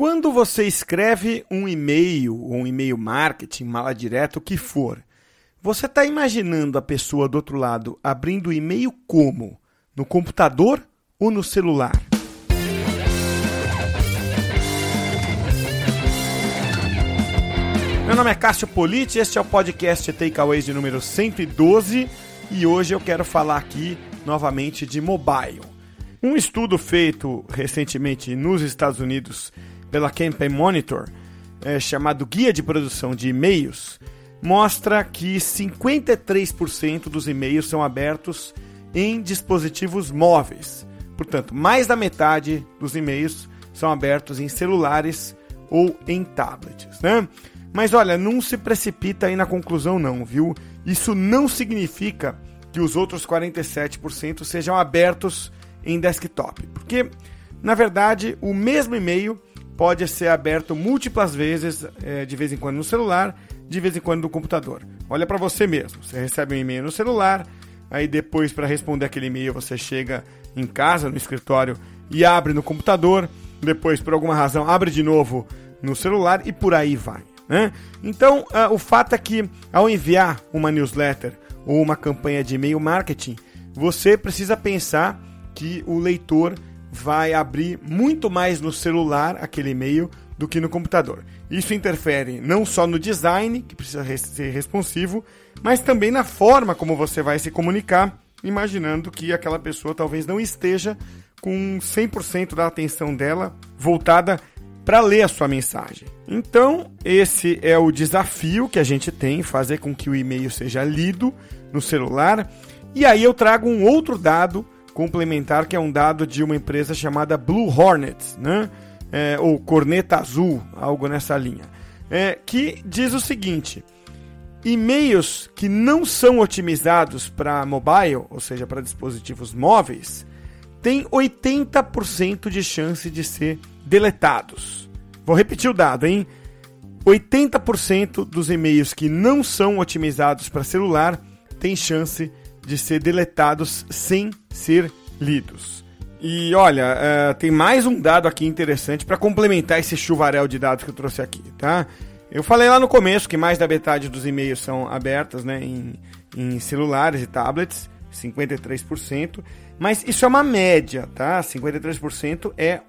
Quando você escreve um e-mail, ou um e-mail marketing, mala direta, o que for, você está imaginando a pessoa do outro lado abrindo o e-mail como? No computador ou no celular? Meu nome é Cássio Politi, este é o podcast Takeaways de número 112 e hoje eu quero falar aqui novamente de mobile. Um estudo feito recentemente nos Estados Unidos pela Campaign Monitor, é, chamado Guia de Produção de E-mails, mostra que 53% dos e-mails são abertos em dispositivos móveis. Portanto, mais da metade dos e-mails são abertos em celulares ou em tablets, né? Mas olha, não se precipita aí na conclusão não, viu? Isso não significa que os outros 47% sejam abertos em desktop, porque na verdade o mesmo e-mail pode ser aberto múltiplas vezes, é, de vez em quando no celular, de vez em quando no computador. Olha para você mesmo. Você recebe um e-mail no celular, aí depois para responder aquele e-mail você chega em casa, no escritório e abre no computador, depois por alguma razão abre de novo no celular e por aí vai. Né? Então, uh, o fato é que ao enviar uma newsletter ou uma campanha de e-mail marketing, você precisa pensar que o leitor vai abrir muito mais no celular aquele e-mail do que no computador. Isso interfere não só no design, que precisa ser responsivo, mas também na forma como você vai se comunicar, imaginando que aquela pessoa talvez não esteja com 100% da atenção dela voltada para ler a sua mensagem. Então, esse é o desafio que a gente tem, fazer com que o e-mail seja lido no celular. E aí eu trago um outro dado complementar, que é um dado de uma empresa chamada Blue Hornet, né? É, ou Corneta Azul, algo nessa linha, é, que diz o seguinte: e-mails que não são otimizados para mobile, ou seja, para dispositivos móveis, têm 80% de chance de ser deletados. Vou repetir o dado, hein? 80% dos e-mails que não são otimizados para celular têm chance de ser deletados sem ser lidos. E olha, uh, tem mais um dado aqui interessante para complementar esse chuvarel de dados que eu trouxe aqui, tá? Eu falei lá no começo que mais da metade dos e-mails são abertos né, em, em celulares e tablets, 53%, mas isso é uma média, tá? 53% é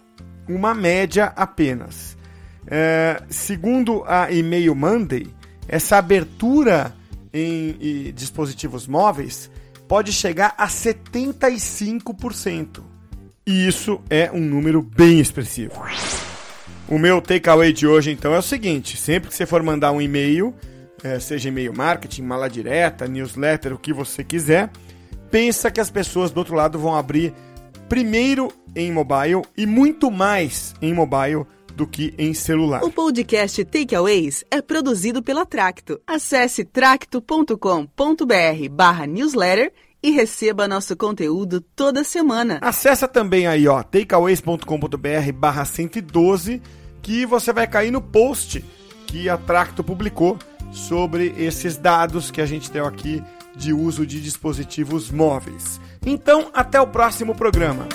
uma média apenas. Uh, segundo a e-mail Monday, essa abertura em, dispositivos móveis pode chegar a 75%. E isso é um número bem expressivo. O meu takeaway de hoje, então, é o seguinte: sempre que você for mandar um e-mail, é, seja e-mail marketing, mala direta, newsletter, o que você quiser, pensa que as pessoas do outro lado vão abrir primeiro em mobile e muito mais em mobile do que em celular. O podcast Takeaways é produzido pela Tracto. Acesse tracto.com.br barra newsletter e receba nosso conteúdo toda semana. Acesse também aí, ó, takeaways.com.br barra 112, que você vai cair no post que a Tracto publicou sobre esses dados que a gente deu aqui de uso de dispositivos móveis. Então, até o próximo programa.